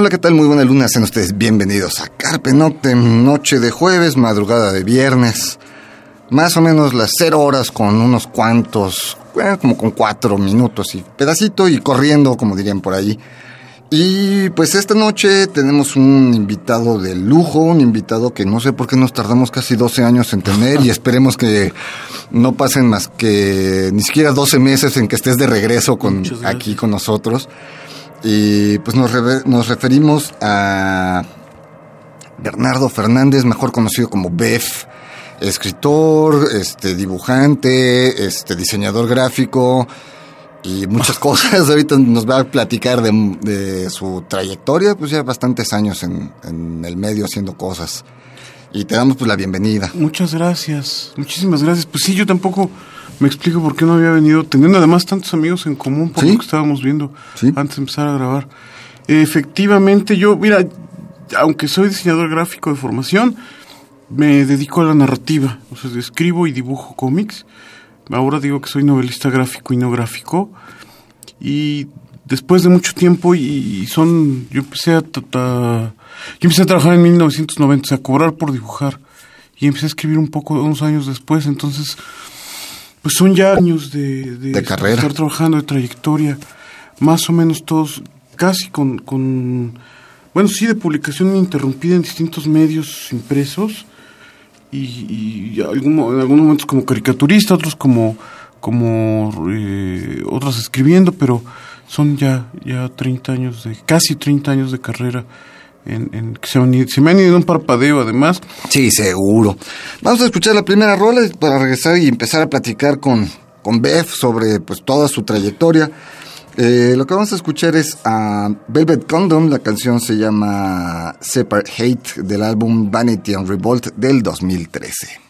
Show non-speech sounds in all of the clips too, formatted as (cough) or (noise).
Hola, ¿qué tal? Muy buena luna, sean ustedes bienvenidos a Carpe Noctem, noche de jueves, madrugada de viernes. Más o menos las cero horas con unos cuantos, bueno, como con cuatro minutos y pedacito y corriendo, como dirían por ahí. Y pues esta noche tenemos un invitado de lujo, un invitado que no sé por qué nos tardamos casi 12 años en tener y (laughs) esperemos que no pasen más que ni siquiera 12 meses en que estés de regreso con, aquí con nosotros. Y pues nos, nos referimos a Bernardo Fernández, mejor conocido como Bef, escritor, este, dibujante, este, diseñador gráfico y muchas (laughs) cosas. Ahorita nos va a platicar de, su trayectoria, pues ya bastantes años en, en, el medio haciendo cosas. Y te damos pues la bienvenida. Muchas gracias, muchísimas gracias. Pues sí, yo tampoco me explico por qué no había venido, teniendo además tantos amigos en común por lo que estábamos viendo antes de empezar a grabar. Efectivamente, yo, mira, aunque soy diseñador gráfico de formación, me dedico a la narrativa, o sea, escribo y dibujo cómics. Ahora digo que soy novelista gráfico y no gráfico. Y después de mucho tiempo y, son, yo empecé a, yo empecé a trabajar en 1990, a cobrar por dibujar y empecé a escribir un poco unos años después, entonces pues son ya años de, de, carrera. estar trabajando, de trayectoria, más o menos todos, casi con, con, bueno, sí, de publicación ininterrumpida en distintos medios impresos y, y algún, en algunos momentos como caricaturista, otros como, como eh, otros escribiendo, pero son ya, ya 30 años de, casi 30 años de carrera en, que se, me han ido un parpadeo además. Sí, seguro. Vamos a escuchar la primera rola para regresar y empezar a platicar con, con Beth sobre pues toda su trayectoria. Eh, lo que vamos a escuchar es a Velvet Condom, la canción se llama Separate Hate del álbum Vanity and Revolt del 2013.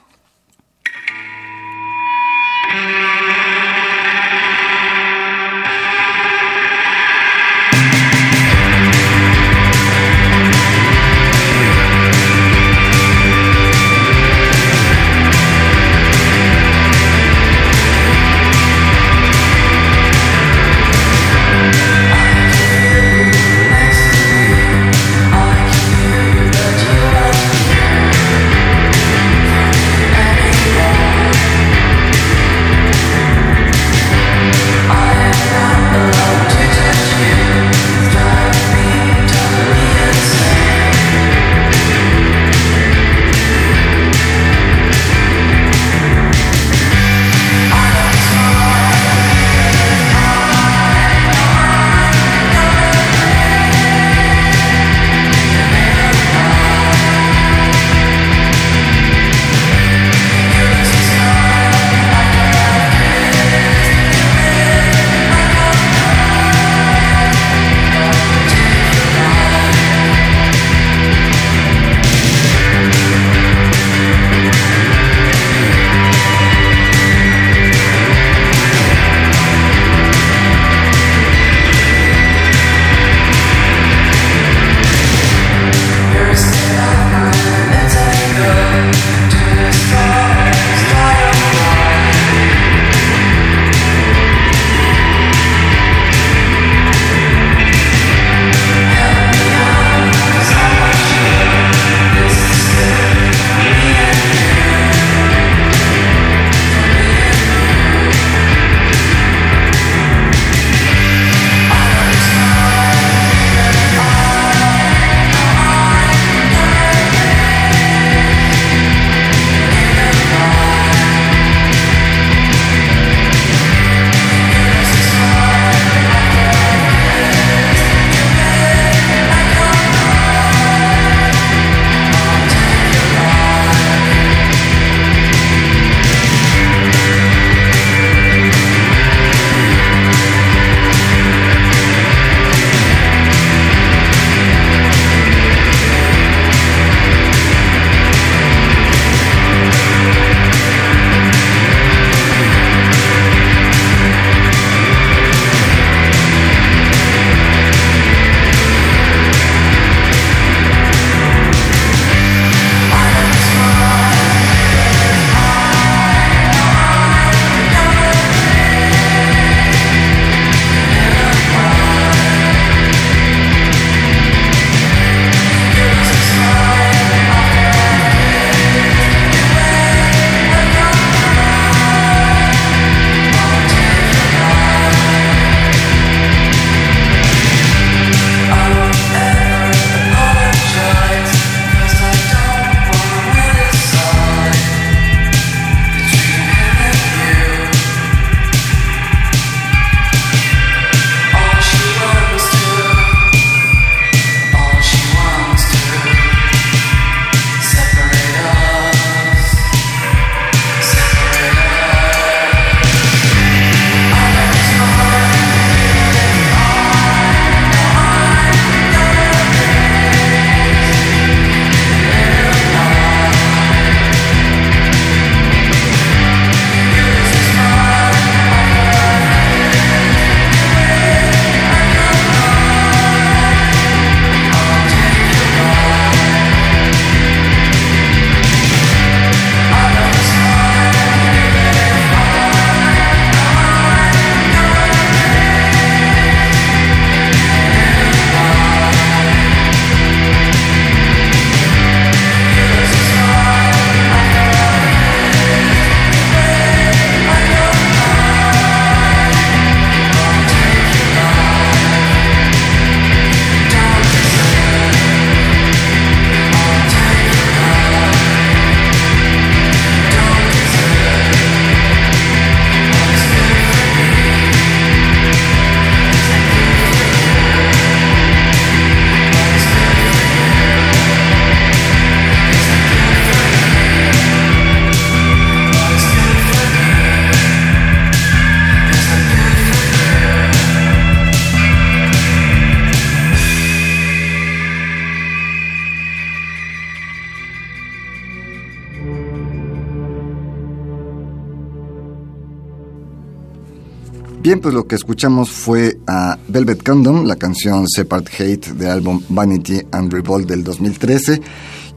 Bien, pues lo que escuchamos fue a Velvet Condom, la canción Separate Hate del álbum Vanity and Revolt del 2013.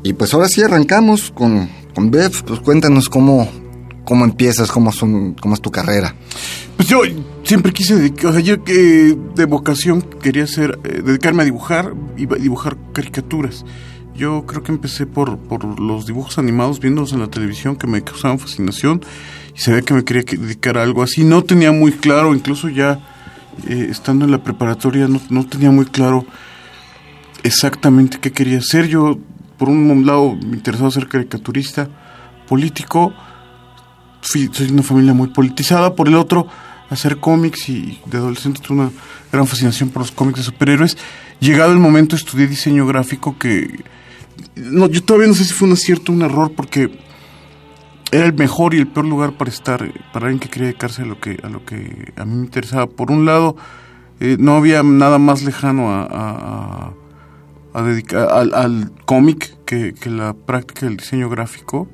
Y pues ahora sí arrancamos con, con Bev, pues cuéntanos cómo, cómo empiezas, cómo, son, cómo es tu carrera. Pues yo siempre quise dedicar, de vocación quería ser, eh, dedicarme a dibujar y dibujar caricaturas. Yo creo que empecé por, por los dibujos animados, viéndolos en la televisión, que me causaban fascinación y se que me quería dedicar a algo así. No tenía muy claro, incluso ya eh, estando en la preparatoria, no, no, tenía muy claro exactamente qué quería hacer. Yo, por un lado, me interesaba ser caricaturista, político, soy de una familia muy politizada, por el otro, hacer cómics y de adolescente tuve una gran fascinación por los cómics de superhéroes. Llegado el momento estudié diseño gráfico que... No, yo todavía no sé si fue un acierto o un error porque era el mejor y el peor lugar para estar, para alguien que quería dedicarse a lo que a, lo que a mí me interesaba. Por un lado, eh, no había nada más lejano a, a, dedicar al, cómic que, la práctica del diseño gráfico.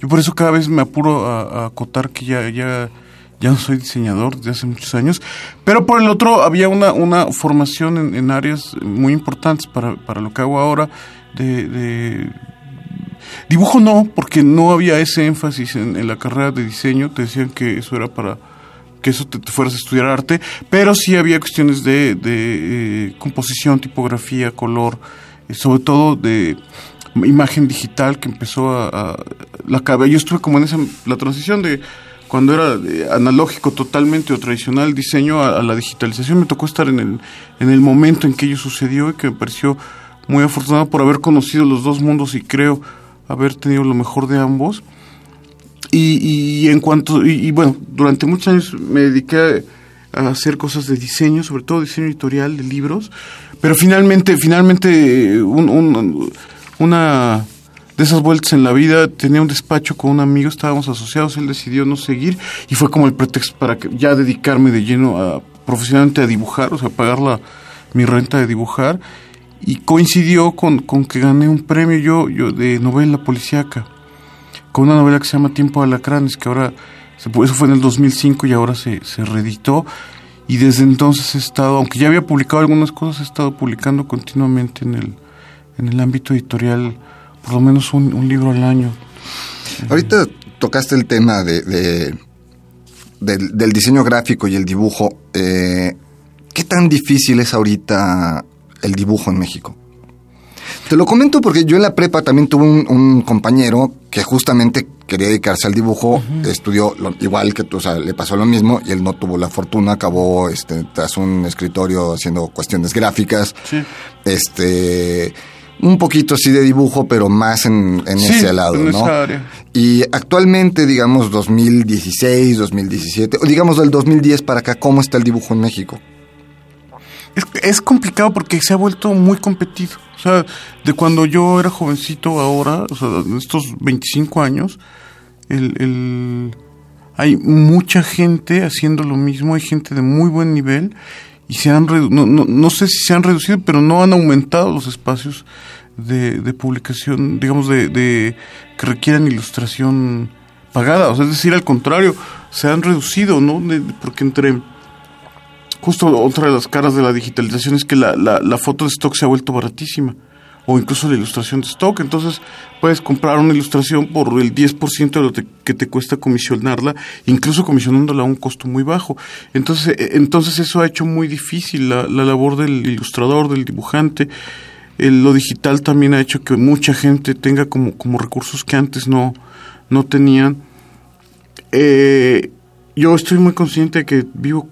Yo por eso cada vez me apuro a, acotar que ya, ya, ya no soy diseñador desde hace muchos años. Pero por el otro, había una, una formación en, en áreas muy importantes para, para lo que hago ahora de Dibujo no, porque no había ese énfasis en, la carrera de diseño, te decían que eso era para que eso te, fueras a estudiar arte, pero sí había cuestiones de, eh, composición, tipografía, color, eh, sobre todo de imagen digital que empezó a, la yo estuve como en esa la transición de cuando era eh, analógico totalmente o tradicional diseño a, a, la digitalización. Me tocó estar en el en el momento en que ello sucedió y que me pareció muy afortunado por haber conocido los dos mundos y creo haber tenido lo mejor de ambos. Y, en cuanto, y, bueno, durante muchos años me dediqué a, hacer cosas de diseño, sobre todo diseño editorial de libros, pero finalmente, finalmente una de esas vueltas en la vida, tenía un despacho con un amigo, estábamos asociados, él decidió no seguir y fue como el pretexto para que ya dedicarme de lleno a profesionalmente a dibujar, o sea, pagar la, mi renta de dibujar y coincidió con, con, que gané un premio yo, yo de novela policíaca, con una novela que se llama Tiempo de Alacranes, que ahora, eso fue en el 2005 y ahora se, se reeditó. Y desde entonces he estado, aunque ya había publicado algunas cosas, he estado publicando continuamente en el, en el ámbito editorial, por lo menos un, libro al año. Ahorita tocaste el tema de, de del, diseño gráfico y el dibujo. Eh, ¿Qué tan difícil es ahorita el dibujo en México. Te lo comento porque yo en la prepa también tuve un, compañero que justamente quería dedicarse al dibujo, estudió igual que tú, o sea, le pasó lo mismo y él no tuvo la fortuna, acabó este, tras un escritorio haciendo cuestiones gráficas. Este un poquito así de dibujo, pero más en, ese lado, ¿no? Y actualmente, digamos, 2016, 2017, o digamos del 2010 para acá, ¿cómo está el dibujo en México? Es, es, complicado porque se ha vuelto muy competido. O sea, de cuando yo era jovencito ahora, o sea, estos 25 años, el, hay mucha gente haciendo lo mismo, hay gente de muy buen nivel y se han no, no, no sé si se han reducido, pero no han aumentado los espacios de, de publicación, digamos, de, de que requieran ilustración pagada. O sea, es decir, al contrario, se han reducido, ¿no? porque entre justo otra de las caras de la digitalización es que la, la, foto de stock se ha vuelto baratísima o incluso la ilustración de stock. Entonces puedes comprar una ilustración por el 10% de lo que te cuesta comisionarla, incluso comisionándola a un costo muy bajo. Entonces, e, entonces eso ha hecho muy difícil la, la labor del ilustrador, del dibujante. lo digital también ha hecho que mucha gente tenga como, como recursos que antes no, no tenían. Eh, yo estoy muy consciente de que vivo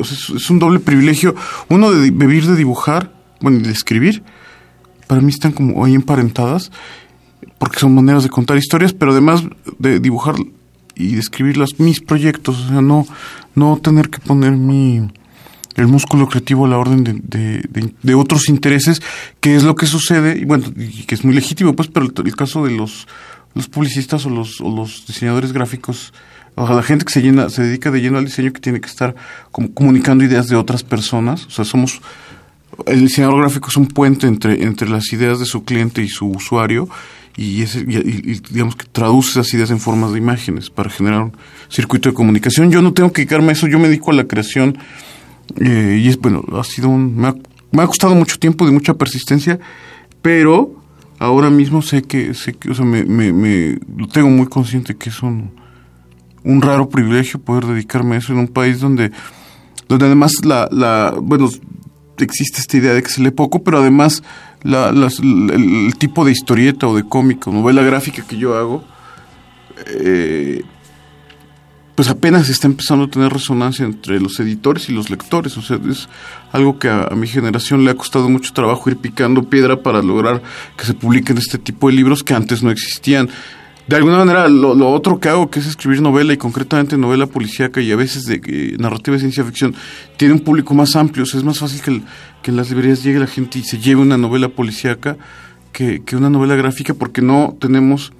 es un doble privilegio. Uno de vivir de dibujar, bueno, de escribir. Para mí están como ahí emparentadas, porque son maneras de contar historias, pero además de dibujar y de escribir mis proyectos, o sea, no, no tener que poner mi el músculo creativo a la orden de, de, otros intereses, que es lo que sucede, y bueno, y que es muy legítimo, pues, pero el, caso de los, los publicistas o los, o los diseñadores gráficos o sea, la gente que se llena, se dedica de lleno al diseño que tiene que estar como comunicando ideas de otras personas. O sea, somos el diseñador gráfico es un puente entre, entre las ideas de su cliente y su usuario y, ese, digamos que traduce esas ideas en formas de imágenes para generar un circuito de comunicación. Yo no tengo que dedicarme a eso, yo me dedico a la creación eh, y es bueno, ha sido un me ha, me costado mucho tiempo de mucha persistencia, pero ahora mismo sé que sé que o sea, me, me, me lo tengo muy consciente que es un un raro privilegio poder dedicarme a eso en un país donde donde además la, bueno existe esta idea de que se lee poco, pero además la, el, tipo de historieta o de cómic o novela gráfica que yo hago, eh, pues apenas está empezando a tener resonancia entre los editores y los lectores. O sea, es algo que a, mi generación le ha costado mucho trabajo ir picando piedra para lograr que se publiquen este tipo de libros que antes no existían de alguna manera lo, otro que hago, que es escribir novela y concretamente novela policíaca y a veces de eh, narrativa de ciencia ficción, tiene un público más amplio. O sea, es más fácil que, que en las librerías llegue la gente y se lleve una novela policíaca que, que una novela gráfica porque no tenemos...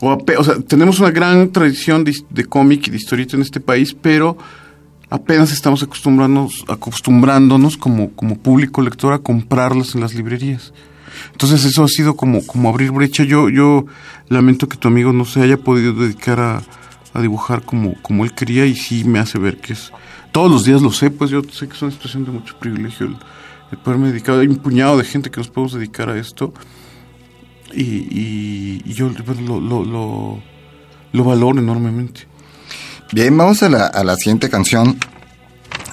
O, sea, tenemos una gran tradición de, de cómic y de historieta en este país, pero apenas estamos acostumbrándonos, acostumbrándonos como, como público lector a comprarlas en las librerías. Entonces eso ha sido como, como abrir brecha. Yo, yo lamento que tu amigo no se haya podido dedicar a, dibujar como, como él quería y sí me hace ver que es... Todos los días lo sé, pues yo sé que es una situación de mucho privilegio el, poderme dedicar. Hay un puñado de gente que nos podemos dedicar a esto y, yo pues, lo, lo, lo, lo, valoro enormemente. Bien, vamos a la, a la siguiente canción.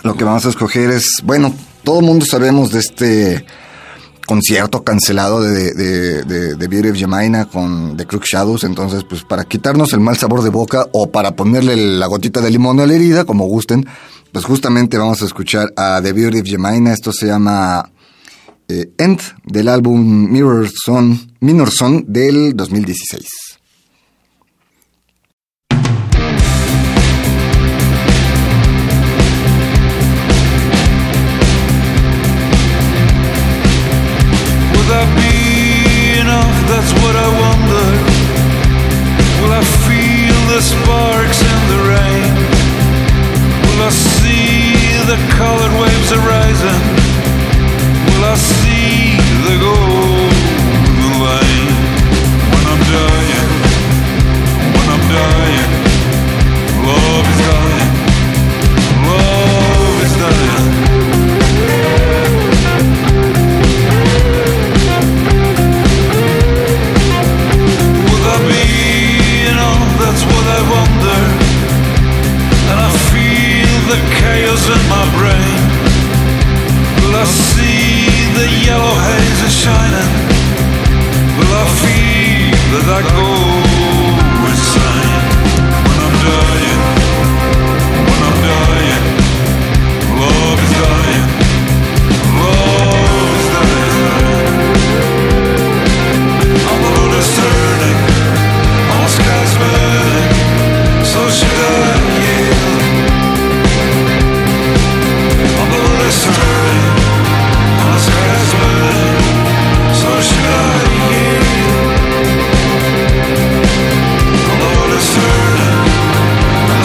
Lo que vamos a escoger es, bueno, todo el mundo sabemos de este concierto cancelado de, de, de, de Beauty of Jemina con The Crook Shadows. Entonces, pues para quitarnos el mal sabor de boca o para ponerle la gotita de limón a la herida, como gusten, pues justamente vamos a escuchar a The Beauty of Jemina. Esto se llama eh, End del álbum Mirror Son, Minor Son del 2016. That's what I wonder. Will I feel the sparks in the rain? Will I see the colored waves arising? Will I see the golden line when I'm dying? When I'm dying, love is dying. The chaos in my brain. Will I see the yellow haze is shining? Will I feel that I go insane when I'm dying? When I'm dying, love is dying. Love is dying.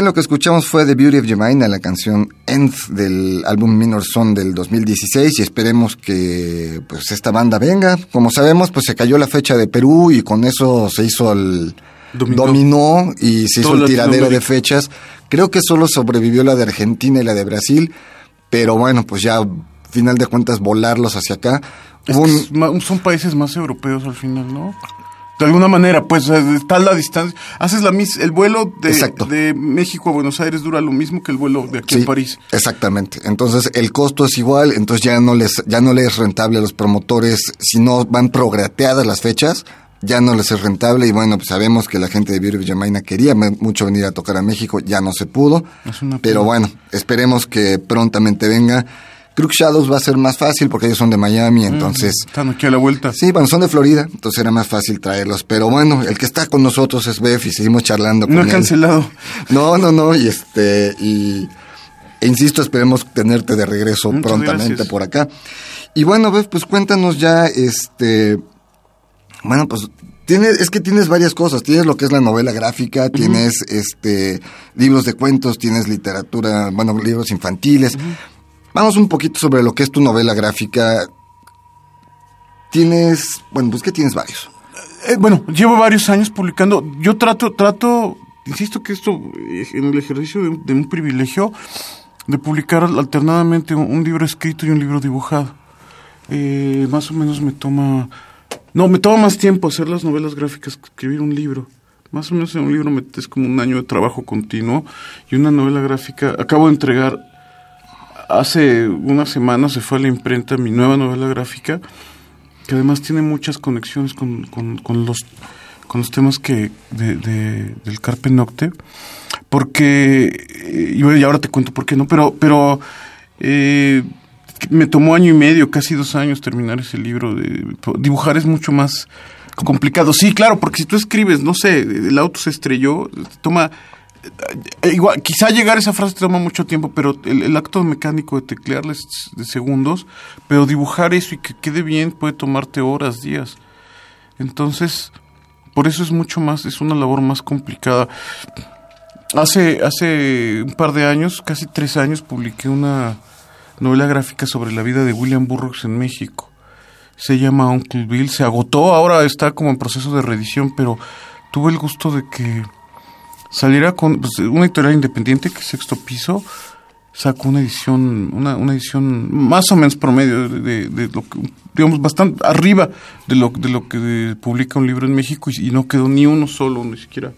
Bien, lo que escuchamos fue The Beauty of Jemina, la canción End del álbum Minor Son del 2016 y esperemos que pues esta banda venga. Como sabemos, pues se cayó la fecha de Perú y con eso se hizo el dominó, y se hizo el tiradero de fechas. Creo que solo sobrevivió la de Argentina y la de Brasil, pero bueno, pues ya final de cuentas volarlos hacia acá. son países más europeos al final, ¿no? De alguna manera, pues está la distancia. Haces la mis, el vuelo de, de, México a Buenos Aires dura lo mismo que el vuelo de aquí a París. Exactamente. Entonces el costo es igual, entonces ya no les ya no les es rentable a los promotores si no van prograteadas las fechas. Ya no les es rentable y bueno, pues sabemos que la gente de Beauty Jamaina quería mucho venir a tocar a México, ya no se pudo. pero bueno, esperemos que prontamente venga Crook Shadows va a ser más fácil porque ellos son de Miami, entonces... están aquí a la vuelta. Sí, bueno, son de Florida, entonces era más fácil traerlos. Pero bueno, el que está con nosotros es Bef y seguimos charlando con no él. No cancelado. (laughs) No, no, no, y este... Y, e insisto, esperemos tenerte de regreso prontamente por acá. Y bueno, Bef, pues cuéntanos ya, este... Bueno, pues Tienes, es que tienes varias cosas. Tienes lo que es la novela gráfica, tienes este libros de cuentos, tienes literatura, bueno, libros infantiles. Vamos un poquito sobre lo que es tu novela gráfica. Tienes, bueno, pues que tienes varios. Eh, bueno, llevo varios años publicando. Yo trato, trato, insisto que esto, eh, en el ejercicio de, un privilegio, de publicar alternadamente un, libro escrito y un libro dibujado. Eh, más o menos me toma, no, me toma más tiempo hacer las novelas gráficas que escribir un libro. Más o menos en un libro es como un año de trabajo continuo y una novela gráfica, acabo de entregar hace una semana se fue a la imprenta mi nueva novela gráfica, que además tiene muchas conexiones con, con, los, con los temas que de, del Carpe Nocte, porque, eh, y ahora te cuento por qué no, pero, pero eh, me tomó año y medio, casi dos años terminar ese libro. De, dibujar es mucho más complicado. Sí, claro, porque si tú escribes, no sé, el auto se estrelló, toma igual, quizá llegar a esa frase toma mucho tiempo, pero el, acto mecánico de teclearles de segundos, pero dibujar eso y que quede bien puede tomarte horas, días. Entonces, por eso es mucho más, es una labor más complicada. Hace, hace un par de años, casi tres años, publiqué una novela gráfica sobre la vida de William Burroughs en México. Se llama Uncle Bill, se agotó, ahora está como en proceso de reedición, pero tuve el gusto de que saliera con pues, una editorial independiente que Sexto Piso sacó una edición, una, una edición más o menos promedio de, de, lo que, digamos, bastante arriba de lo, de lo que publica un libro en México y, no quedó ni uno solo, ni siquiera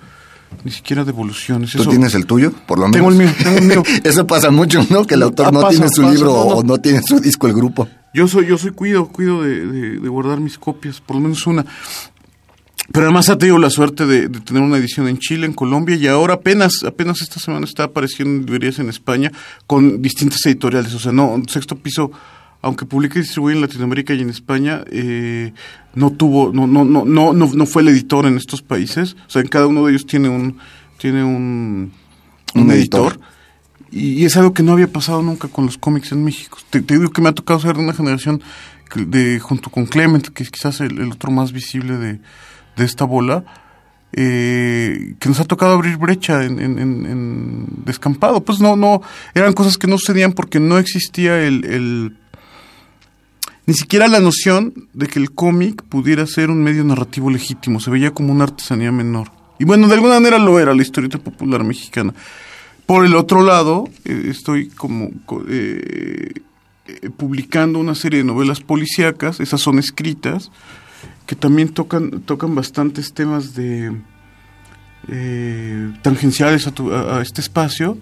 ni siquiera devoluciones. ¿Tú tienes el tuyo, por lo menos? Tengo el mío, tengo el mío. (laughs) Eso pasa mucho, ¿no? Que el autor no tiene su libro o no tiene su disco el grupo. Yo soy, yo soy cuido, cuido de, de, guardar mis copias, por lo menos una. Pero además ha tenido la suerte de, tener una edición en Chile, en Colombia, y ahora apenas, apenas esta semana está apareciendo en librerías en España con distintas editoriales. O sea, no, Sexto Piso, aunque publica y distribuye en Latinoamérica y en España, eh, no tuvo, no, no, no, no, no, fue el editor en estos países. O sea, en cada uno de ellos tiene un, tiene un, un, editor. Y, es algo que no había pasado nunca con los cómics en México. Te, digo que me ha tocado ser de una generación de, junto con Clement, que es quizás el otro más visible de de esta bola, eh, que nos ha tocado abrir brecha en, descampado. Pues no, no, eran cosas que no sucedían porque no existía el, ni siquiera la noción de que el cómic pudiera ser un medio narrativo legítimo, se veía como una artesanía menor. Y bueno, de alguna manera lo era la historieta popular mexicana. Por el otro lado, eh, estoy como eh, publicando una serie de novelas policíacas, esas son escritas, que también tocan, tocan bastantes temas de tangenciales a, a, este espacio.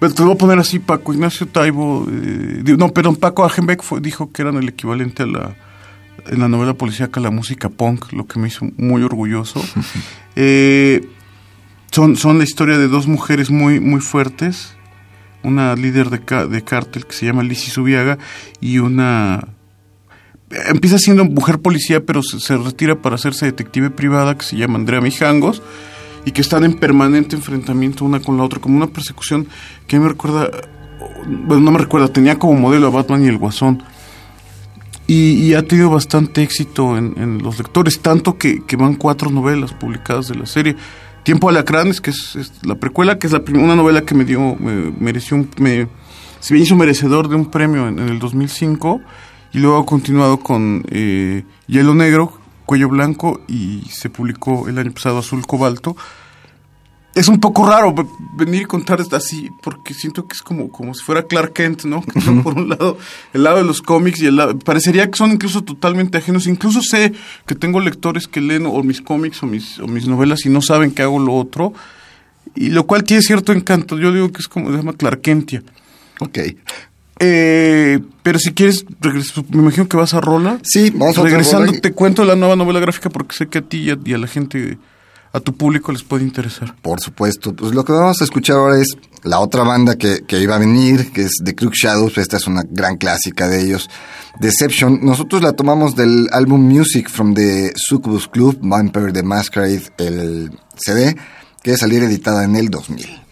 Pero te lo voy a poner así, Paco Ignacio Taibo, no, perdón, Paco Agenbeck dijo que eran el equivalente a la, en la novela policíaca la música punk, lo que me hizo muy orgulloso. (laughs) eh, son, son la historia de dos mujeres muy, muy fuertes, una líder de, de cártel que se llama Lizzie Subiaga y una... Empieza siendo mujer policía, pero se, retira para hacerse detective privada que se llama Andrea Mijangos y que están en permanente enfrentamiento una con la otra, como una persecución que me recuerda, bueno, no me recuerda, tenía como modelo a Batman y el Guasón. Y, ha tenido bastante éxito en, los lectores, tanto que, van cuatro novelas publicadas de la serie. Tiempo Alacranes, que es, la precuela, que es la una novela que me dio, me mereció me, se me hizo merecedor de un premio en, el 2005 y luego ha continuado con eh, Hielo Negro, Cuello Blanco y se publicó el año pasado Azul Cobalto es un poco raro venir y contar así, porque siento que es como, como si fuera Clark Kent, ¿no? (laughs) Por un lado, el lado de los cómics y el lado... Parecería que son incluso totalmente ajenos. Incluso sé que tengo lectores que leen o mis cómics o mis, o mis novelas y no saben que hago lo otro, y lo cual tiene cierto encanto. Yo digo que es como, se llama Clarkentia. Ok. Eh, pero si quieres, me imagino que vas a Rola. Sí, vamos a Regresando, te cuento la nueva novela gráfica porque sé que a ti y a la gente a tu público les puede interesar. Por supuesto. Pues lo que vamos a escuchar ahora es la otra banda que, que iba a venir, que es The Crook Shadows. Esta es una gran clásica de ellos. Deception. Nosotros la tomamos del álbum Music from the Succubus Club, Vampire the Masquerade, el CD, que salir editada en el 2000.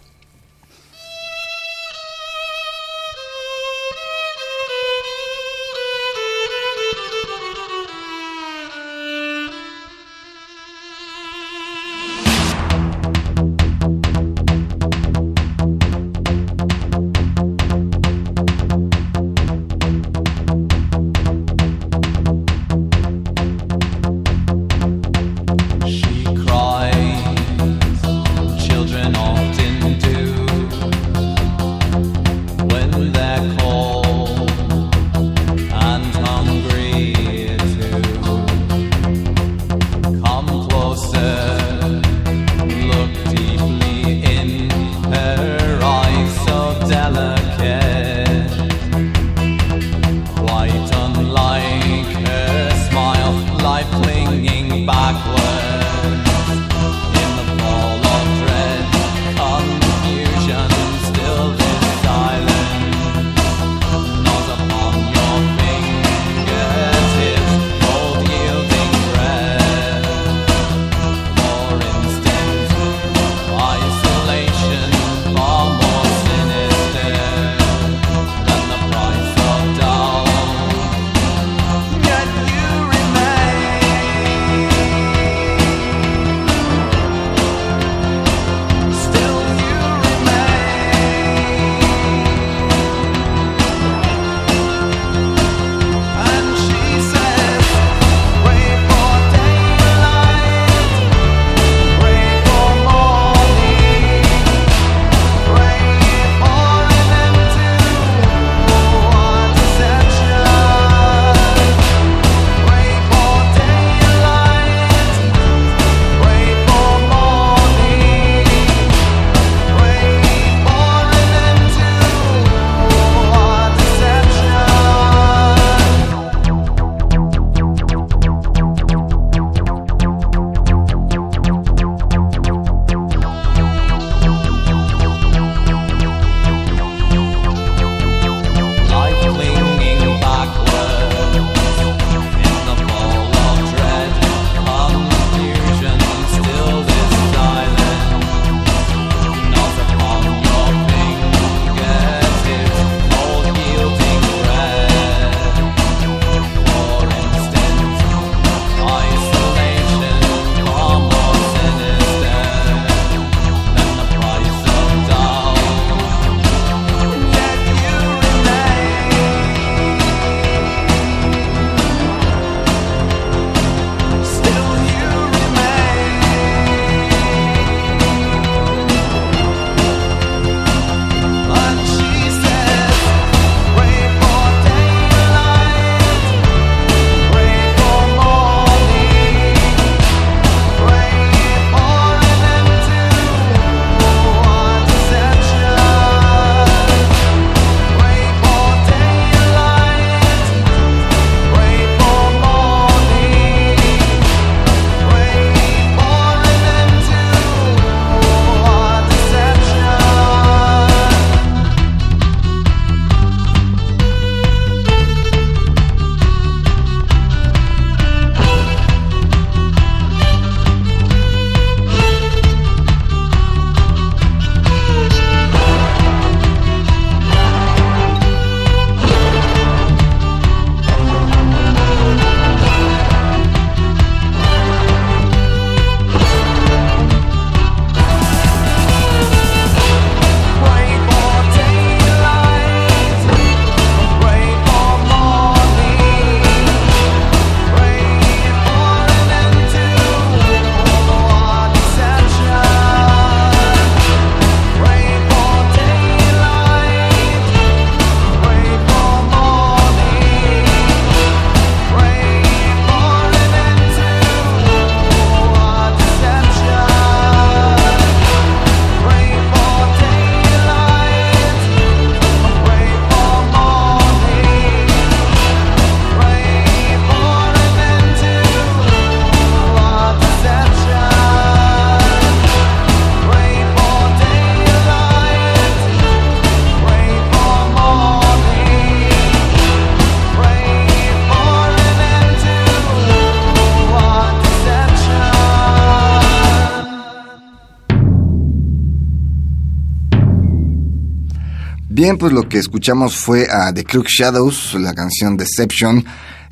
Pues lo que escuchamos fue a The Crook Shadows, la canción Deception.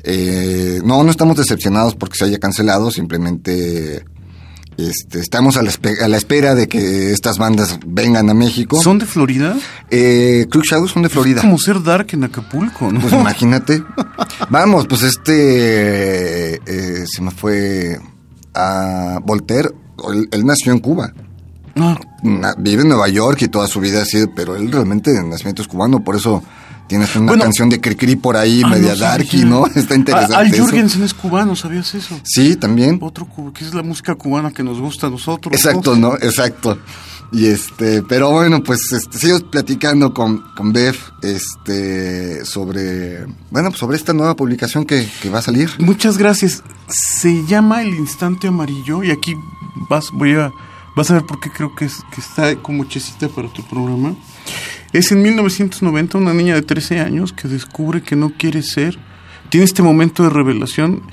Eh, no, no estamos decepcionados porque se haya cancelado, simplemente este, estamos a la, espera de que estas bandas vengan a México. ¿Son de Florida? Eh, Crook Shadows son de Florida. Es como ser Dark en Acapulco, ¿no? Pues imagínate. (laughs) Vamos, pues este eh, se me fue a Voltaire. Él, nació en Cuba. Ah. Vive en Nueva York y toda su vida ha sido, pero él realmente de nacimiento es cubano, por eso Tienes una canción de Cricri por ahí, media darky, ¿no? (laughs) Está interesante. Al Jurgensen es cubano, ¿sabías eso? Sí, también. Otro que es la música cubana que nos gusta a nosotros. Exacto, ¿no? Exacto. Y este, pero bueno, pues este, sigo platicando con, con Bev este, sobre, bueno, pues sobre esta nueva publicación que, que, va a salir. Muchas gracias. Se llama El Instante Amarillo y aquí vas, voy a, vas a ver por qué creo que, es, que está como chesita para tu programa. Es en 1990 una niña de 13 años que descubre que no quiere ser, tiene este momento de revelación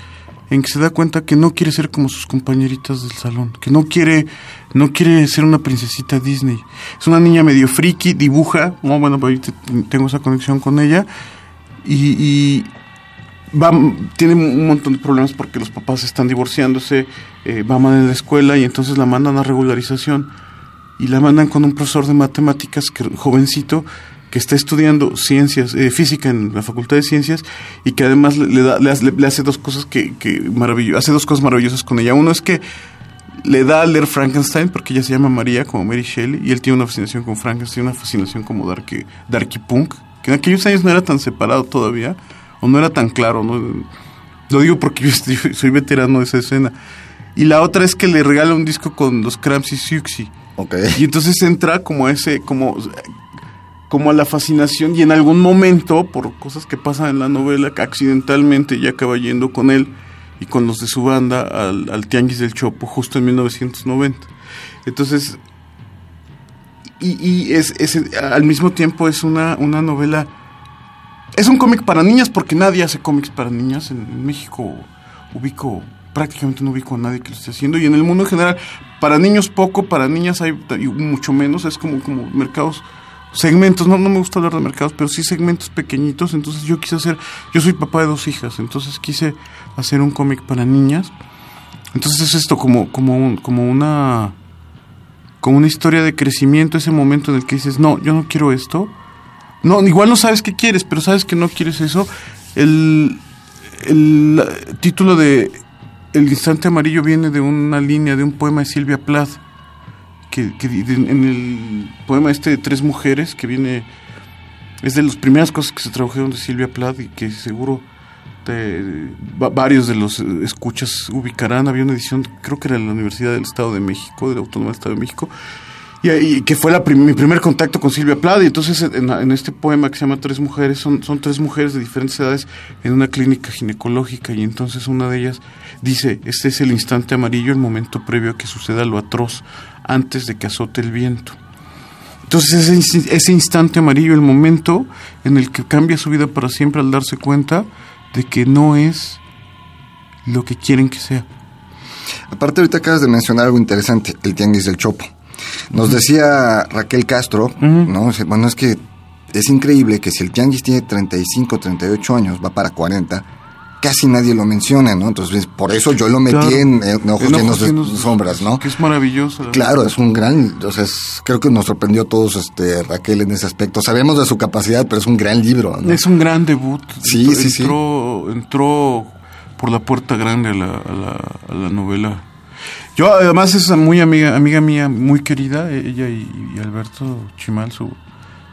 en que se da cuenta que no quiere ser como sus compañeritas del salón, que no quiere, no quiere ser una princesita Disney. Es una niña medio friki, dibuja, oh, bueno, pues tengo esa conexión con ella y, va, tiene un montón de problemas porque los papás están divorciándose, eh, va mal en la escuela y entonces la mandan a regularización y la mandan con un profesor de matemáticas, jovencito, que está estudiando ciencias, eh, física en la Facultad de Ciencias y que además le, da, le, hace dos cosas que hace dos cosas maravillosas con ella. Uno es que le da a leer Frankenstein porque ella se llama María como Mary Shelley y él tiene una fascinación con Frankenstein, una fascinación como Darky, Darky Punk, que en aquellos años no era tan separado todavía o no era tan claro. ¿no? Lo digo porque yo (laughs) soy veterano de esa escena. Y la otra es que le regala un disco con los Cramps y Siouxsie y entonces entra como a ese, como, como a la fascinación y en algún momento, por cosas que pasan en la novela, que accidentalmente ya acaba yendo con él y con los de su banda al, al Tianguis del Chopo justo en 1990. Entonces, y, es, al mismo tiempo es una, una novela, es un cómic para niñas porque nadie hace cómics para niñas. En, México ubico prácticamente no ubico a nadie que lo esté haciendo. Y en el mundo en general para niños poco, para niñas hay mucho menos, es como, como mercados, segmentos, no, no me gusta hablar de mercados, pero sí segmentos pequeñitos, entonces yo quise hacer, yo soy papá de dos hijas, entonces quise hacer un cómic para niñas, entonces es esto como, como, como una como una historia de crecimiento, ese momento en el que dices, no, yo no quiero esto, no, igual no sabes qué quieres, pero sabes que no quieres eso, el, el título de el instante amarillo viene de una línea de un poema de Silvia Plath, que, en el poema este de Tres Mujeres, que viene, es de las primeras cosas que se tradujeron de Silvia Plath y que seguro varios de los escuchas ubicarán. Había una edición, creo que era de la Universidad del Estado de México, de la Autónoma del Estado de México, y, que fue mi primer contacto con Silvia Plath. Y entonces en, este poema que se llama Tres Mujeres, son, son tres mujeres de diferentes edades en una clínica ginecológica y entonces una de ellas dice, este es el instante amarillo, el momento previo a que suceda lo atroz, antes de que azote el viento. Entonces ese, ese instante amarillo, el momento en el que cambia su vida para siempre al darse cuenta de que no es lo que quieren que sea. Aparte ahorita acabas de mencionar algo interesante, el tianguis del Chopo. Nos decía Raquel Castro, ¿no? Bueno, es que es increíble que si el Tianguis tiene 35, 38 años, va para 40, casi nadie lo menciona, ¿no? Entonces, por eso yo lo metí en, Ojos, llenos, de sombras, ¿no? Que es maravilloso. Claro, es un gran, entonces creo que nos sorprendió a todos este Raquel en ese aspecto. Sabemos de su capacidad, pero es un gran libro. ¿no? Es un gran debut. Sí, sí, sí. Entró por la puerta grande a la, a la novela yo además es muy amiga, amiga mía, muy querida, ella y, Alberto Chimal, su,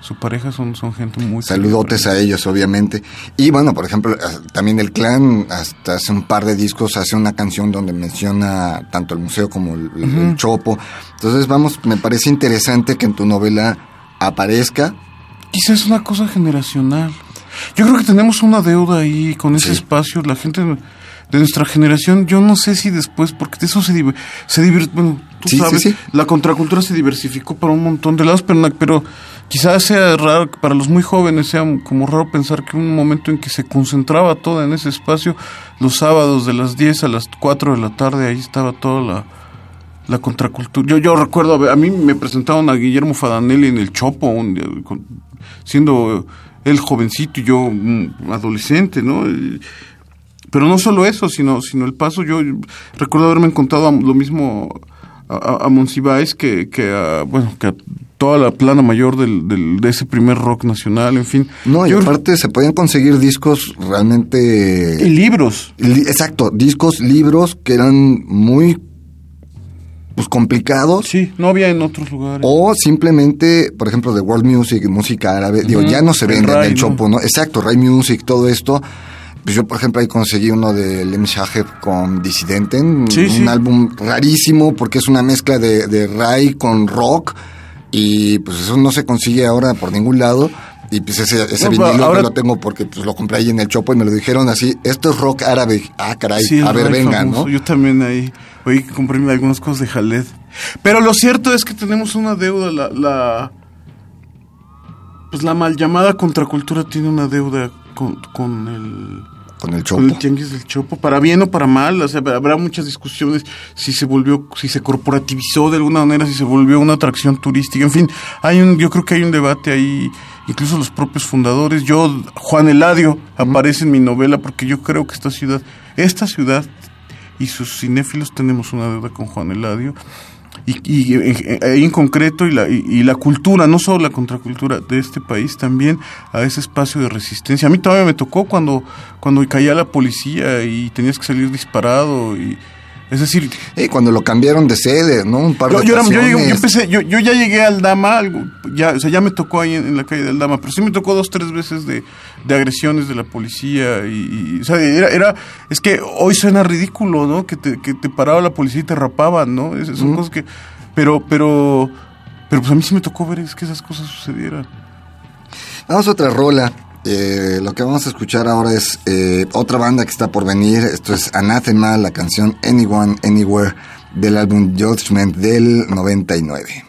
su pareja son, son gente muy... Saludotes a ellos, obviamente. Y bueno, por ejemplo, también el clan, hasta hace un par de discos, hace una canción donde menciona tanto el museo como el, Chopo. Entonces, vamos, me parece interesante que en tu novela aparezca. Quizás es una cosa generacional. Yo creo que tenemos una deuda ahí con ese espacio. La gente de nuestra generación, yo no sé si después, porque eso se, se divierte, bueno, tú sabes, la contracultura se diversificó para un montón de lados, pero, pero quizás sea raro, para los muy jóvenes sea como raro pensar que un momento en que se concentraba todo en ese espacio, los sábados de las 10 a las 4 de la tarde, ahí estaba toda la, la contracultura. Yo, yo recuerdo, a mí me presentaron a Guillermo Fadanelli en el Chopo, siendo él jovencito y yo adolescente, ¿no? Pero no solo eso, sino, sino el paso. Yo recuerdo haberme encontrado lo mismo a, a Monsiváis que, que, a, bueno, que a toda la plana mayor del, del, de ese primer rock nacional, en fin. No, y aparte se podían conseguir discos realmente... Y libros. exacto, discos, libros que eran muy pues complicados. Sí, no había en otros lugares. O simplemente, por ejemplo, de World Music, música árabe, digo, ya no se vende en el Chopo, ¿no? Exacto, Ray Music, todo esto. Pues yo, por ejemplo, ahí conseguí uno de Lem Shaheb con Dissidenten, un álbum rarísimo porque es una mezcla de, de Ray con rock y pues eso no se consigue ahora por ningún lado. Y pues ese, ese vinilo ahora... lo tengo porque pues lo compré ahí en el Chopo y me lo dijeron así, esto es rock árabe. Ah, caray, a ver, venga, ¿no? Yo también ahí, oí que compré algunas cosas de Jaled. Pero lo cierto es que tenemos una deuda, la, la pues la mal llamada contracultura tiene una deuda con, con el con el Chopo. Con el tianguis del Chopo, para bien o para mal, o sea, habrá muchas discusiones si se volvió, si se corporativizó de alguna manera, si se volvió una atracción turística, en fin, hay un, yo creo que hay un debate ahí, incluso los propios fundadores, yo, Juan Eladio, aparece en mi novela porque yo creo que esta ciudad, esta ciudad y sus cinéfilos tenemos una deuda con Juan Eladio y, en concreto y la, y, la cultura, no solo la contracultura de este país, también a ese espacio de resistencia. A mí todavía me tocó cuando, cuando caía la policía y tenías que salir disparado y es decir... cuando lo cambiaron de sede, ¿no? Un par yo, de yo, yo, empecé, yo, yo, ya llegué al Dama, ya, o sea, ya me tocó ahí en, la calle del Dama, pero sí me tocó dos, tres veces de, de agresiones de la policía y, o sea, era, era, es que hoy suena ridículo, ¿no? Que te, que te paraba la policía y te rapaban, ¿no? Es, son cosas que... Pero, pero, pero pues a mí sí me tocó ver es que esas cosas sucedieran. Vamos a otra rola. Eh, lo que vamos a escuchar ahora es eh, otra banda que está por venir. Esto es Anathema, la canción Anyone, Anywhere del álbum Judgment del 99.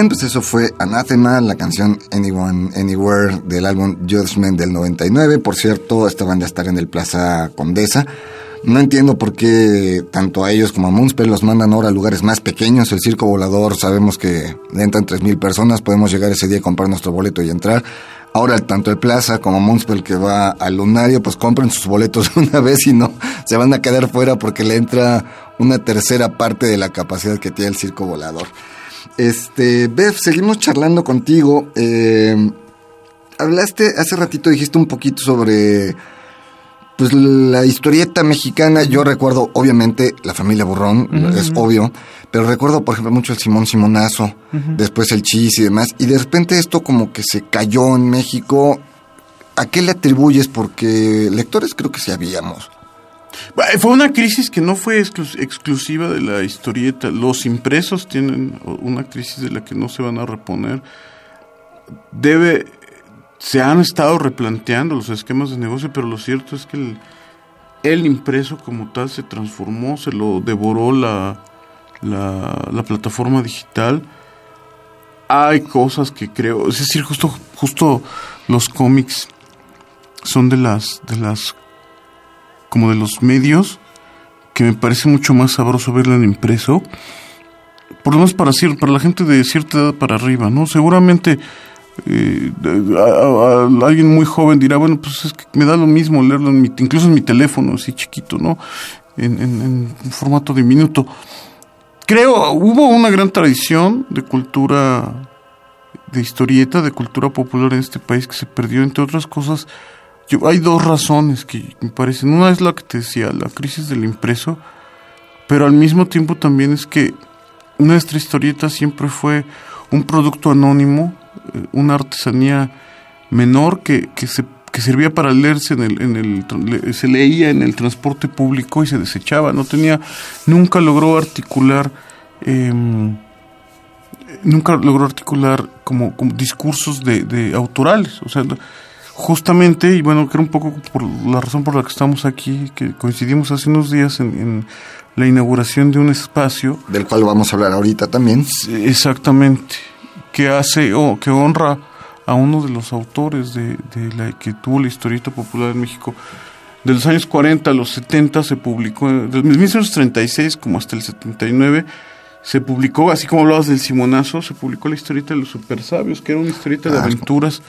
Bien, pues eso fue Anathema, la canción Anyone, Anywhere del álbum Judgment del 99. Por cierto, esta banda está en el Plaza Condesa. No entiendo por qué tanto a ellos como a Moonspell los mandan ahora a lugares más pequeños. El circo volador sabemos que entran 3.000 personas. Podemos llegar ese día a comprar nuestro boleto y entrar. Ahora tanto el Plaza como Moonspell que va al Lunario, pues compren sus boletos (laughs) una vez y no se van a quedar fuera porque le entra una tercera parte de la capacidad que tiene el circo volador. Este, Bev, seguimos charlando contigo. Eh, hablaste hace ratito, dijiste un poquito sobre pues la historieta mexicana, yo recuerdo obviamente la familia Burrón, es obvio, pero recuerdo por ejemplo mucho el Simón Simonazo, después el Chis y demás, y de repente esto como que se cayó en México. ¿A qué le atribuyes? Porque lectores creo que sí habíamos. Fue una crisis que no fue exclusiva de la historieta. Los impresos tienen una crisis de la que no se van a reponer. Debe, se han estado replanteando los esquemas de negocio, pero lo cierto es que el, impreso como tal se transformó, se lo devoró la, la, plataforma digital. Hay cosas que creo, es decir, justo, justo los cómics son de las, de las como de los medios, que me parece mucho más sabroso verla en impreso. Por lo menos para, para la gente de cierta edad para arriba, ¿no? Seguramente eh, alguien muy joven dirá, bueno, pues es que me da lo mismo leerlo, en mi, incluso en mi teléfono, así chiquito, ¿no? En, en, en formato diminuto. Creo, hubo una gran tradición de cultura, de historieta, de cultura popular en este país que se perdió, entre otras cosas, hay dos razones que me parecen. Una es la que te decía, la crisis del impreso, pero al mismo tiempo también es que nuestra historieta siempre fue un producto anónimo, eh, una artesanía menor que, que, se, que servía para leerse en el, en el, se leía en el transporte público y se desechaba, no tenía, nunca logró articular, em, nunca logró articular como, como discursos de, de autorales, o sea, justamente, y bueno, creo un poco por la razón por la que estamos aquí, que coincidimos hace unos días en, la inauguración de un espacio. Del cual vamos a hablar ahorita también. Exactamente, que hace, o que honra a uno de los autores de, la que tuvo la historieta popular en México. De los años 40 a los 70 se publicó, desde 1936 como hasta el 79, se publicó, así como hablabas del Simonazo, se publicó la historieta de los super sabios, que era una historieta de aventuras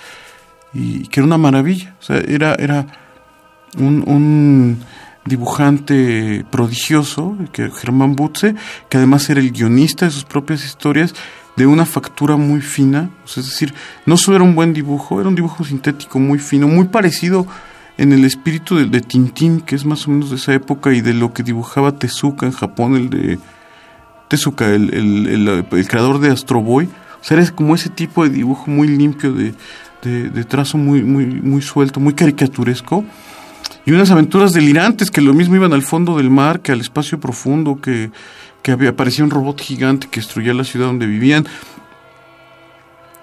y que era una maravilla. O sea, era, era un, dibujante prodigioso, que Germán Butze, que además era el guionista de sus propias historias, de una factura muy fina. es decir, no solo era un buen dibujo, era un dibujo sintético muy fino, muy parecido en el espíritu de, Tintín, que es más o menos de esa época, y de lo que dibujaba Tezuka en Japón, el de Tezuka, el, el, el creador de Astro Boy. O sea, era como ese tipo de dibujo muy limpio de, de, trazo muy, muy, muy suelto, muy caricaturesco, y unas aventuras delirantes que lo mismo iban al fondo del mar, que al espacio profundo, que, que había, aparecía un robot gigante que destruía la ciudad donde vivían.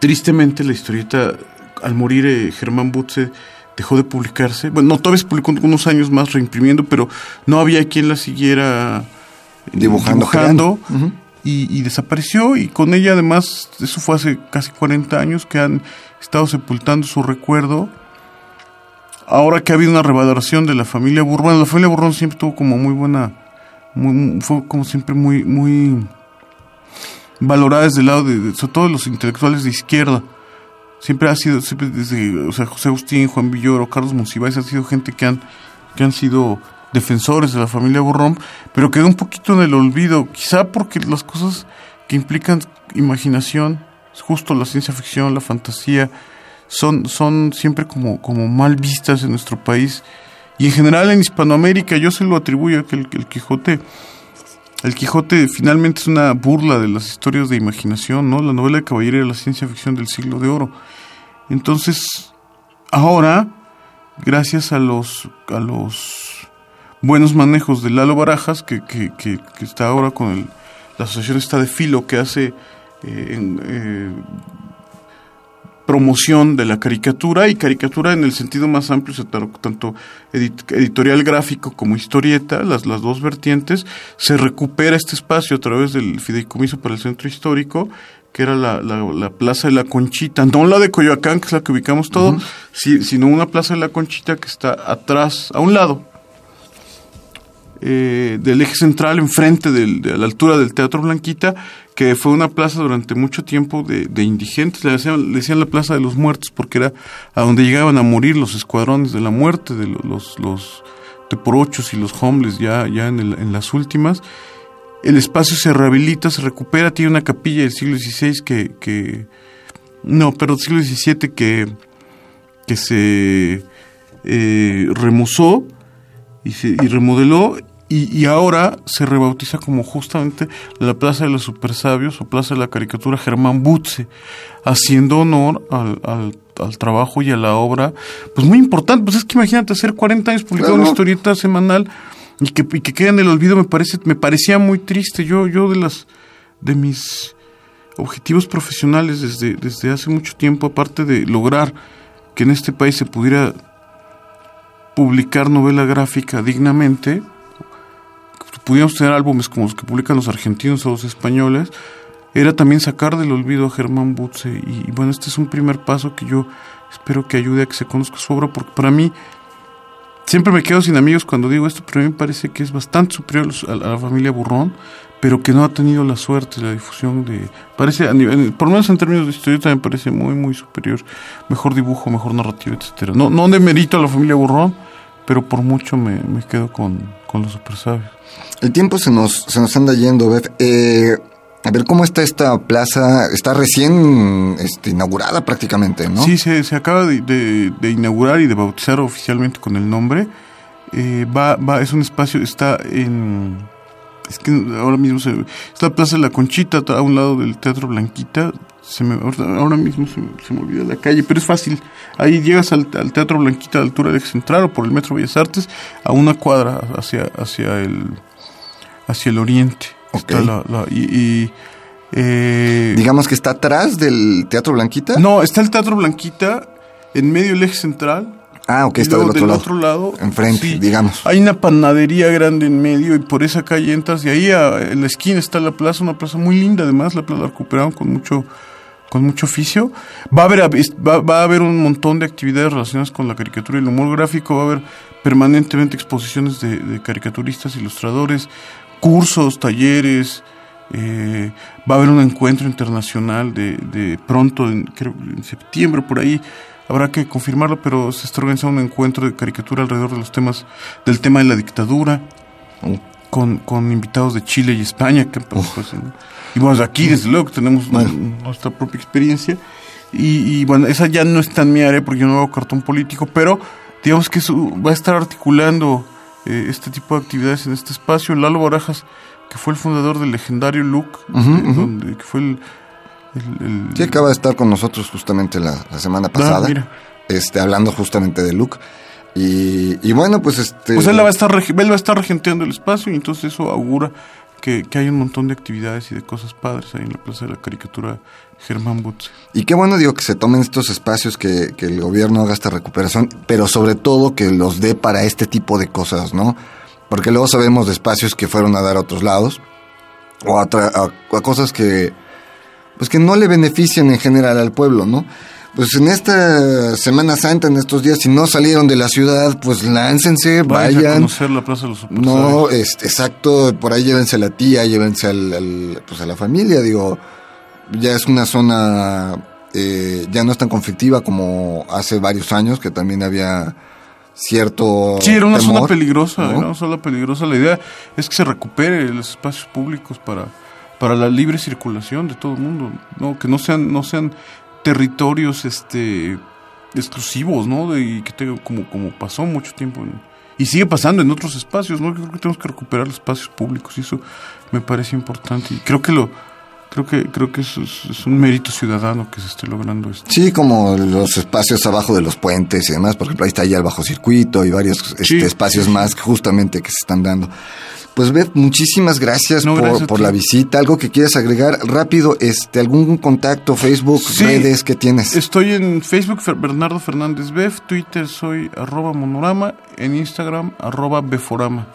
Tristemente la historieta, al morir eh, Germán Butze, dejó de publicarse. Bueno, no, todavía se publicó unos años más reimprimiendo, pero no había quien la siguiera dibujando. Y, desapareció y con ella además, eso fue hace casi 40 años que han estado sepultando su recuerdo. Ahora que ha habido una revaloración de la familia Burrón, la familia Burrón siempre tuvo como muy buena, muy, fue como siempre muy, muy valorada desde el lado de, sobre todo los intelectuales de izquierda. Siempre ha sido, siempre desde, o sea, José Agustín, Juan Villoro, Carlos Monsiváis, han sido gente que han, que han sido defensores de la familia Burrón, pero quedó un poquito en el olvido, quizá porque las cosas que implican imaginación justo la ciencia ficción, la fantasía, son, son siempre como, como mal vistas en nuestro país. Y en general en Hispanoamérica yo se lo atribuyo a que el, Quijote, el Quijote finalmente es una burla de las historias de imaginación, ¿no? La novela de caballería de la ciencia ficción del siglo de oro. Entonces, ahora, gracias a los, a los buenos manejos de Lalo Barajas, que, que, que, que está ahora con el, la asociación está de filo que hace eh, eh, promoción de la caricatura y caricatura en el sentido más amplio, tanto editorial gráfico como historieta, las, las dos vertientes, se recupera este espacio a través del fideicomiso para el centro histórico que era la, la, Plaza de la Conchita, no la de Coyoacán, que es la que ubicamos todo, sino una Plaza de la Conchita que está atrás, a un lado, eh, del eje central, enfrente del, de la altura del Teatro Blanquita, que fue una plaza durante mucho tiempo de, indigentes, le decían, le decían, la Plaza de los Muertos, porque era a donde llegaban a morir los escuadrones de la muerte, de los, los, y los homeless ya, ya en, en las últimas. El espacio se rehabilita, se recupera, tiene una capilla del siglo XVI que, que no, pero del siglo XVII que, que se eh, remozó y remodeló y, ahora se rebautiza como justamente la Plaza de los Supersabios o Plaza de la Caricatura Germán Butze, haciendo honor al, al, trabajo y a la obra, pues muy importante, pues es que imagínate hacer 40 años publicando una historieta semanal y que, y que quede en el olvido me parece, me parecía muy triste. Yo, yo de las, de mis objetivos profesionales desde, desde hace mucho tiempo, aparte de lograr que en este país se pudiera publicar novela gráfica dignamente, pudiéramos tener álbumes como los que publican los argentinos o los españoles, era también sacar del olvido a Germán Butze. Y, bueno, este es un primer paso que yo espero que ayude a que se conozca su obra, porque para mí siempre me quedo sin amigos cuando digo esto, pero a mí me parece que es bastante superior a la familia Burrón, pero que no ha tenido la suerte, la difusión de... Parece, a nivel, por lo menos en términos de historia, también parece muy, muy superior. Mejor dibujo, mejor narrativa, etcétera No, no demerito a la familia Burrón, pero por mucho me, me quedo con, con los super sabios. El tiempo se nos, se nos anda yendo, Beth. Eh, a ver, ¿cómo está esta plaza? Está recién este, inaugurada prácticamente, ¿no? Sí, se, se acaba de, inaugurar y de bautizar oficialmente con el nombre. Eh, va, va, es un espacio, está en... Es que ahora mismo se, está la Plaza de la Conchita, a un lado del Teatro Blanquita. Se me, ahora mismo se, se, me olvida la calle, pero es fácil. Ahí llegas al, Teatro Blanquita a la altura del eje central o por el Metro Bellas Artes a una cuadra hacia, hacia, el, hacia el oriente. y, eh, Digamos que está atrás del Teatro Blanquita. No, está el Teatro Blanquita en medio del eje central. Ah, ok, está del, otro, lado. Enfrente, digamos. Hay una panadería grande en medio y por esa calle entras. De ahí en la esquina está la plaza, una plaza muy linda además. La plaza la recuperaron con mucho, con mucho oficio. Va a haber, va, a haber un montón de actividades relacionadas con la caricatura y el humor gráfico. Va a haber permanentemente exposiciones de caricaturistas, ilustradores, cursos, talleres. Eh, va a haber un encuentro internacional de, de pronto, en, creo, en septiembre por ahí. Habrá que confirmarlo, pero se está organizando un encuentro de caricatura alrededor de los temas del tema de la dictadura. Con, con invitados de Chile y España. Que, pues, pues y bueno, aquí desde luego tenemos nuestra propia experiencia. Y, y, bueno, esa ya no está en mi área porque yo no hago cartón político, pero digamos que eso va a estar articulando eh, este tipo de actividades en este espacio. Lalo Barajas, que fue el fundador del legendario Look, donde, que fue el, Sí, acaba de estar con nosotros justamente la, semana ah, pasada, este hablando justamente de Luke. Y, bueno, pues este... Pues él va, a estar, él va a estar regenteando el espacio y entonces eso augura que, hay un montón de actividades y de cosas padres ahí en la Plaza de la Caricatura Germán Butz. Y qué bueno, digo, que se tomen estos espacios, que, que el gobierno haga esta recuperación, pero sobre todo que los dé para este tipo de cosas, ¿no? Porque luego sabemos de espacios que fueron a dar a otros lados, o a, a cosas que, pues que no le benefician en general al pueblo, ¿no? Pues en esta Semana Santa, en estos días, si no salieron de la ciudad, pues láncense, vayan. A conocer la Plaza de los No, este, exacto, por ahí llévense a la tía, llévense al, pues a la familia, digo, ya es una zona, eh, ya no es tan conflictiva como hace varios años, que también había cierto Sí, era una zona peligrosa, ¿no? una zona peligrosa. La idea es que se recupere los espacios públicos para para la libre circulación de todo el mundo, no que no sean no sean territorios este exclusivos, ¿no? De, que tengo, como, como pasó mucho tiempo y sigue pasando en otros espacios, ¿no? Creo que tenemos que recuperar los espacios públicos y eso me parece importante. Y creo que lo, Creo que, creo que eso es, un mérito ciudadano que se esté logrando esto. Sí, como los espacios abajo de los puentes y demás, por ejemplo, ahí está ya el bajo circuito y varios este, espacios más justamente que se están dando. Pues Beth, muchísimas gracias, por, la visita. Algo que quieras agregar rápido, este, algún contacto, Facebook, redes que tienes. Estoy en Facebook Bernardo Fernández Bev, Twitter soy arroba monorama, en Instagram arroba beforama.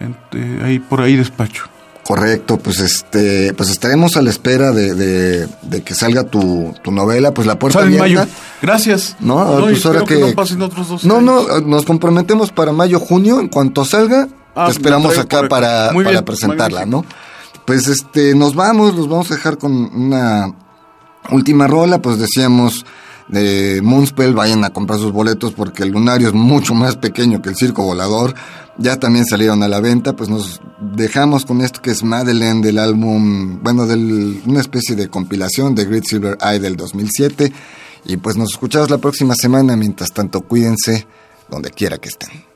Eh, ahí por ahí despacho. Correcto, pues este, pues estaremos a la espera de, de, que salga tu, tu, novela, pues la puerta abierta. Mayo. Gracias. No, pues ahora que, no pasen otros dos No, no, nos comprometemos para mayo, junio, en cuanto salga, Ah, te esperamos acá para, para presentarla, ¿no? Pues este, nos vamos, los vamos a dejar con una última rola, pues decíamos de Moonspell, vayan a comprar sus boletos porque el lunario es mucho más pequeño que el circo volador. Ya también salieron a la venta, pues nos dejamos con esto que es Madeleine del álbum, bueno, de una especie de compilación de Great Silver Eye del 2007. Y pues nos escuchamos la próxima semana. Mientras tanto, cuídense donde quiera que estén.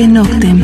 Noctem.